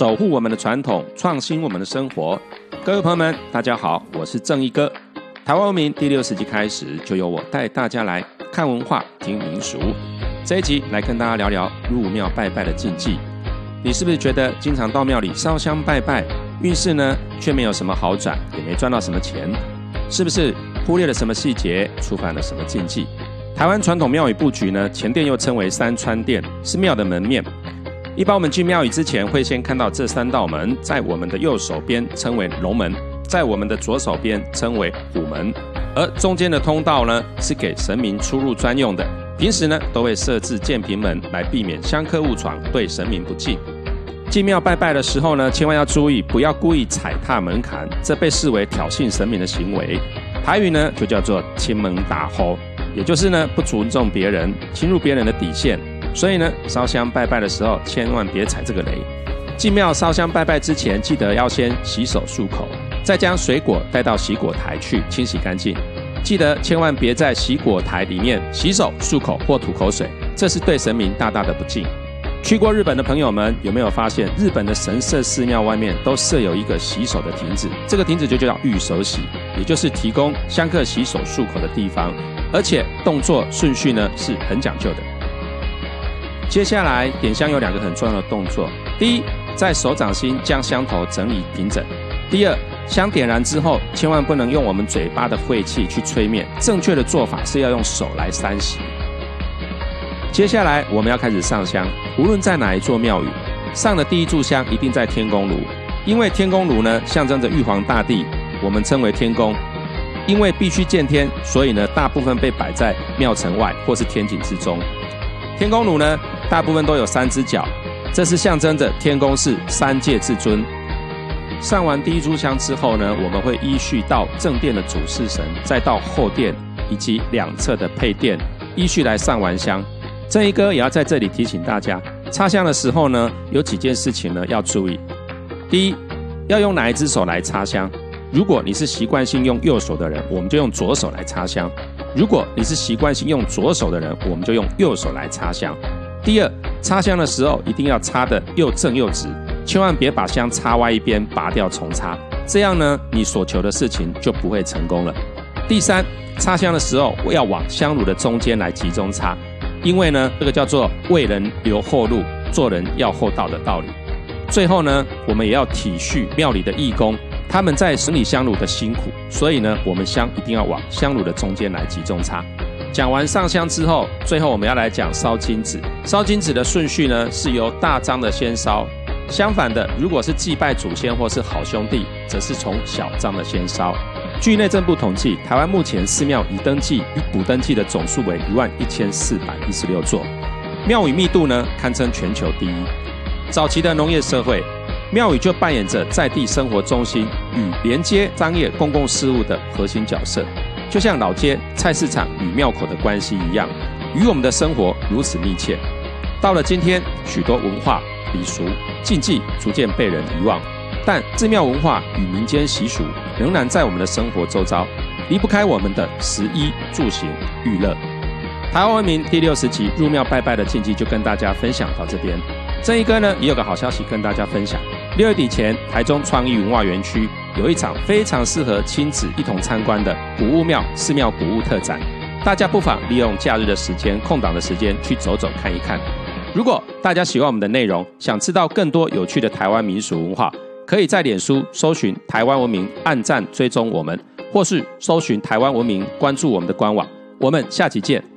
守护我们的传统，创新我们的生活。各位朋友们，大家好，我是正义哥。台湾文明第六十集开始，就由我带大家来看文化、听民俗。这一集来跟大家聊聊入庙拜拜的禁忌。你是不是觉得经常到庙里烧香拜拜，运势呢却没有什么好转，也没赚到什么钱？是不是忽略了什么细节，触犯了什么禁忌？台湾传统庙宇布局呢，前殿又称为三川殿，是庙的门面。一般我们进庙宇之前，会先看到这三道门，在我们的右手边称为龙门，在我们的左手边称为虎门，而中间的通道呢，是给神明出入专用的。平时呢，都会设置建平门，来避免香客误闯，对神明不敬。进庙拜拜的时候呢，千万要注意，不要故意踩踏门槛，这被视为挑衅神明的行为。台语呢，就叫做亲门打吼，也就是呢，不尊重别人，侵入别人的底线。所以呢，烧香拜拜的时候，千万别踩这个雷。进庙烧香拜拜之前，记得要先洗手漱口，再将水果带到洗果台去清洗干净。记得千万别在洗果台里面洗手漱口或吐口水，这是对神明大大的不敬。去过日本的朋友们，有没有发现日本的神社寺庙外面都设有一个洗手的亭子？这个亭子就叫御手洗，也就是提供香客洗手漱口的地方，而且动作顺序呢是很讲究的。接下来点香有两个很重要的动作：第一，在手掌心将香头整理平整；第二，香点燃之后，千万不能用我们嘴巴的晦气去吹灭，正确的做法是要用手来扇洗。接下来我们要开始上香，无论在哪一座庙宇，上的第一炷香一定在天宫炉，因为天宫炉呢象征着玉皇大帝，我们称为天宫。因为必须见天，所以呢大部分被摆在庙城外或是天井之中。天宫炉呢，大部分都有三只脚，这是象征着天宫是三界至尊。上完第一炷香之后呢，我们会依序到正殿的主事神，再到后殿以及两侧的配殿，依序来上完香。正一哥也要在这里提醒大家，插香的时候呢，有几件事情呢要注意。第一，要用哪一只手来插香？如果你是习惯性用右手的人，我们就用左手来插香。如果你是习惯性用左手的人，我们就用右手来插香。第二，插香的时候一定要插的又正又直，千万别把香插歪一边，拔掉重插，这样呢，你所求的事情就不会成功了。第三，插香的时候要往香炉的中间来集中插，因为呢，这个叫做为人留后路，做人要厚道的道理。最后呢，我们也要体恤庙里的义工。他们在审理香炉的辛苦，所以呢，我们香一定要往香炉的中间来集中插。讲完上香之后，最后我们要来讲烧金纸。烧金纸的顺序呢，是由大张的先烧；相反的，如果是祭拜祖先或是好兄弟，则是从小张的先烧。据内政部统计，台湾目前寺庙已登记与补登记的总数为一万一千四百一十六座，庙宇密度呢，堪称全球第一。早期的农业社会。庙宇就扮演着在地生活中心与连接商业公共事务的核心角色，就像老街、菜市场与庙口的关系一样，与我们的生活如此密切。到了今天，许多文化礼俗禁忌逐渐被人遗忘，但寺庙文化与民间习俗仍然在我们的生活周遭，离不开我们的食衣住行娱乐。台湾文明第六十集入庙拜拜的禁忌就跟大家分享到这边。正一哥呢也有个好消息跟大家分享。六月底前，台中创意文化园区有一场非常适合亲子一同参观的古物庙寺庙古物特展，大家不妨利用假日的时间、空档的时间去走走看一看。如果大家喜欢我们的内容，想知道更多有趣的台湾民俗文化，可以在脸书搜寻“台湾文明”，按赞追踪我们，或是搜寻“台湾文明”，关注我们的官网。我们下期见。